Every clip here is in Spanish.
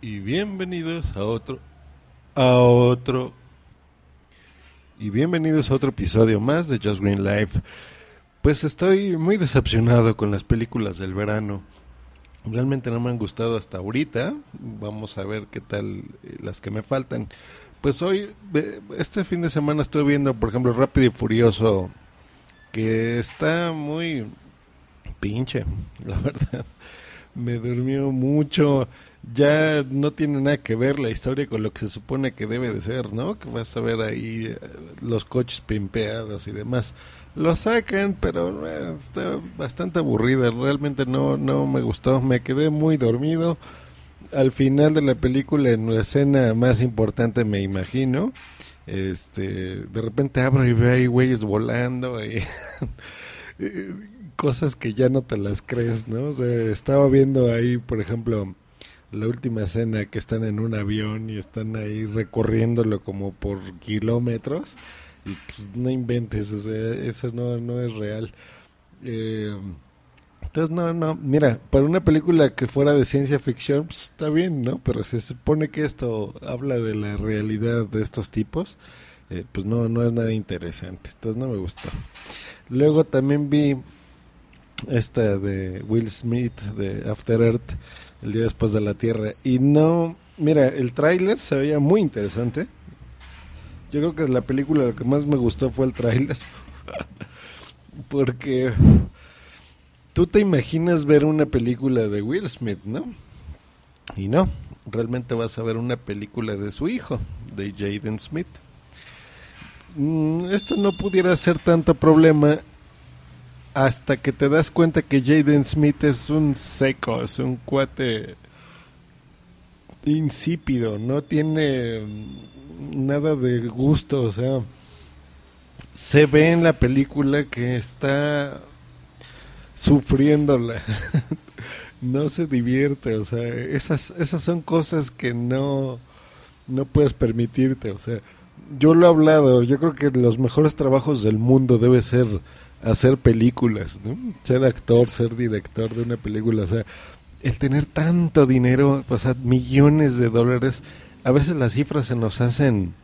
y bienvenidos a otro, a otro, y bienvenidos a otro episodio más de Just Green Life. Pues estoy muy decepcionado con las películas del verano. Realmente no me han gustado hasta ahorita. Vamos a ver qué tal eh, las que me faltan. Pues hoy, este fin de semana estoy viendo, por ejemplo, Rápido y Furioso, que está muy pinche, la verdad. Me durmió mucho ya no tiene nada que ver la historia con lo que se supone que debe de ser, ¿no? Que vas a ver ahí eh, los coches pimpeados y demás. Lo sacan, pero eh, está bastante aburrida. Realmente no, no me gustó. Me quedé muy dormido. Al final de la película, en la escena más importante, me imagino, este, de repente abro y veo ahí güeyes volando y cosas que ya no te las crees, ¿no? O sea, estaba viendo ahí, por ejemplo, la última escena que están en un avión y están ahí recorriéndolo como por kilómetros y pues no inventes, o sea, eso no, no es real. Eh, entonces, no, no, mira, para una película que fuera de ciencia ficción, pues está bien, ¿no? Pero se supone que esto habla de la realidad de estos tipos, eh, pues no, no es nada interesante, entonces no me gustó. Luego también vi esta de Will Smith de After Earth el día después de la Tierra. Y no, mira, el tráiler se veía muy interesante. Yo creo que la película lo que más me gustó fue el tráiler. Porque tú te imaginas ver una película de Will Smith, ¿no? Y no, realmente vas a ver una película de su hijo, de Jaden Smith. Mm, esto no pudiera ser tanto problema hasta que te das cuenta que Jaden Smith es un seco, es un cuate insípido, no tiene nada de gusto, o sea, se ve en la película que está sufriéndola, no se divierte, o sea, esas, esas son cosas que no, no puedes permitirte, o sea, yo lo he hablado, yo creo que los mejores trabajos del mundo debe ser hacer películas. Ser actor, ser director de una película, o sea, el tener tanto dinero, o sea, millones de dólares, a veces las cifras se nos hacen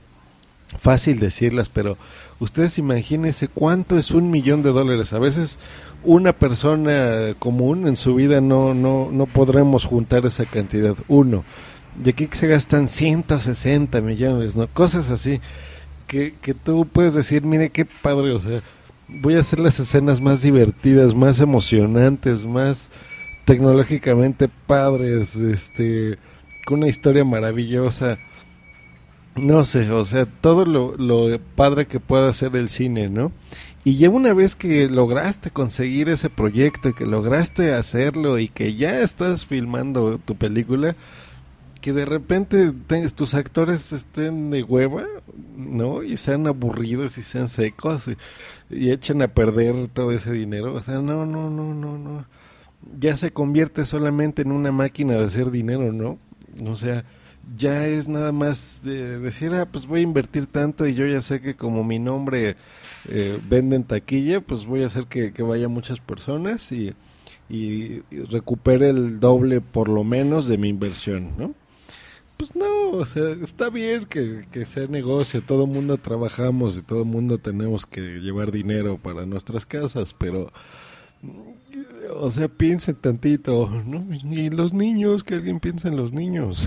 fácil decirlas, pero ustedes imagínense cuánto es un millón de dólares. A veces una persona común en su vida no, no, no podremos juntar esa cantidad. Uno. Y aquí se gastan 160 millones, ¿no? Cosas así. Que, que tú puedes decir, mire qué padre, o sea, voy a hacer las escenas más divertidas, más emocionantes, más tecnológicamente padres, este, con una historia maravillosa. No sé, o sea, todo lo, lo padre que pueda hacer el cine, ¿no? Y ya una vez que lograste conseguir ese proyecto y que lograste hacerlo y que ya estás filmando tu película, que de repente tus actores estén de hueva, ¿no? Y sean aburridos y sean secos y, echen a perder todo ese dinero. O sea, no, no, no, no, no. Ya se convierte solamente en una máquina de hacer dinero, ¿no? O sea, ya es nada más de decir, ah, pues voy a invertir tanto y yo ya sé que como mi nombre eh, vende en taquilla, pues voy a hacer que, vaya muchas personas y, y recupere el doble por lo menos de mi inversión, ¿no? Pues no, o sea, está bien que, sea negocio, todo el mundo trabajamos y todo el mundo tenemos que llevar dinero para nuestras casas, pero, o sea, piensen tantito, ¿no? Y los niños, que alguien piense en los niños.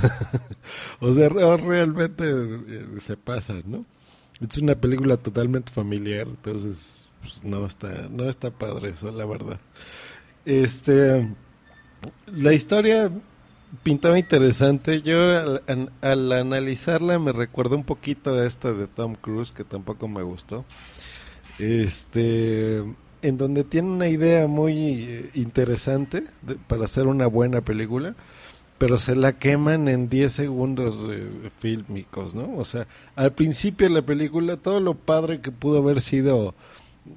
o sea, realmente eh, se pasa, ¿no? Es una película totalmente familiar, entonces, pues no está, no está padre eso, la verdad. Este, la historia pintaba interesante. Yo al, analizarla me recuerdo un poquito a esta de Tom Cruise que tampoco me gustó. Este, en donde tiene una idea muy eh, interesante para hacer una buena película, pero se la queman en 10 segundos de, fílmicos, ¿no? O sea, al principio de la película todo lo padre que pudo haber sido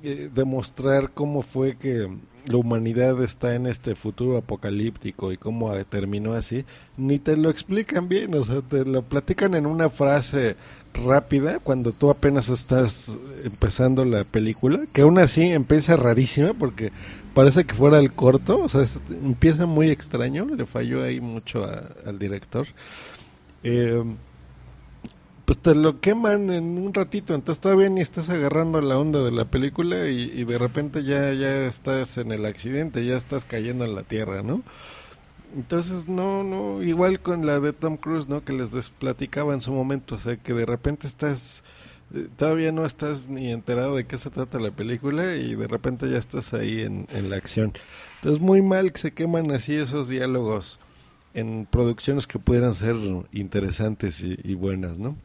eh, demostrar cómo fue que la humanidad está en este futuro apocalíptico y cómo terminó así, ni te lo explican bien, o sea, te lo platican en una frase rápida cuando tú apenas estás empezando la película, que aún así empieza rarísima porque parece que fuera el corto, o sea, empieza muy extraño, le falló ahí mucho al director. Eh, pues te lo queman en un ratito, entonces todavía ni estás agarrando la onda de la película y, de repente ya, ya estás en el accidente, ya estás cayendo en la tierra, ¿no? Entonces, no, no, igual con la de Tom Cruise, ¿no? Que les platicaba en su momento, o sea, que de repente estás, eh, todavía no estás ni enterado de qué se trata la película y de repente ya estás ahí en, en la acción. Entonces, muy mal que se queman así esos diálogos en producciones que pudieran ser interesantes y buenas, ¿no?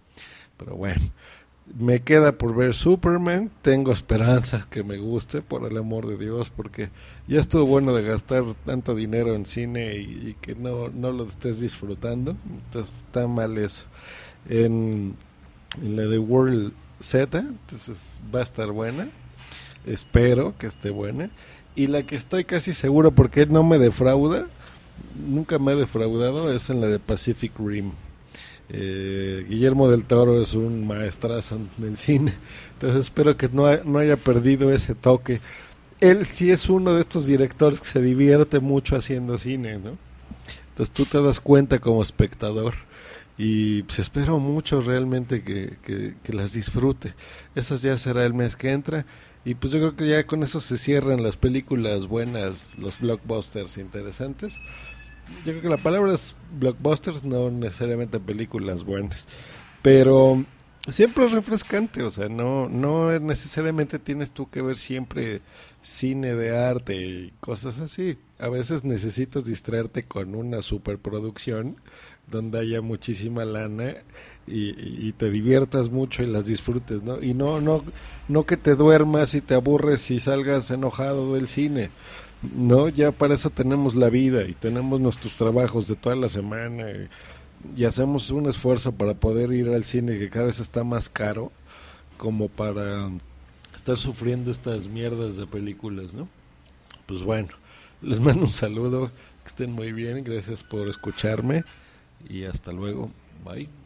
Pero bueno, me queda por ver Superman. Tengo esperanzas que me guste, por el amor de Dios, porque ya estuvo bueno de gastar tanto dinero en cine y, que no, no lo estés disfrutando. Entonces está mal eso. En, la de World Z, entonces va a estar buena. Espero que esté buena. Y la que estoy casi seguro porque no me defrauda, nunca me ha defraudado, es en la de Pacific Rim. Eh, Guillermo del Toro es un maestrazo en cine, entonces espero que no, no haya perdido ese toque. Él sí es uno de estos directores que se divierte mucho haciendo cine, ¿no? Entonces tú te das cuenta como espectador y pues espero mucho realmente que, que, las disfrute. Esas ya será el mes que entra y pues yo creo que ya con eso se cierran las películas buenas, los blockbusters interesantes yo creo que la palabra es blockbusters, no necesariamente películas buenas, pero siempre es refrescante, o sea, no, no necesariamente tienes tú que ver siempre cine de arte y cosas así. A veces necesitas distraerte con una superproducción donde haya muchísima lana y, y, te diviertas mucho y las disfrutes, ¿no? Y no, no, no que te duermas y te aburres y salgas enojado del cine. No, ya para eso tenemos la vida y tenemos nuestros trabajos de toda la semana y, hacemos un esfuerzo para poder ir al cine que cada vez está más caro como para estar sufriendo estas mierdas de películas, ¿no? Pues bueno, les mando un saludo, que estén muy bien, gracias por escucharme y hasta luego, bye.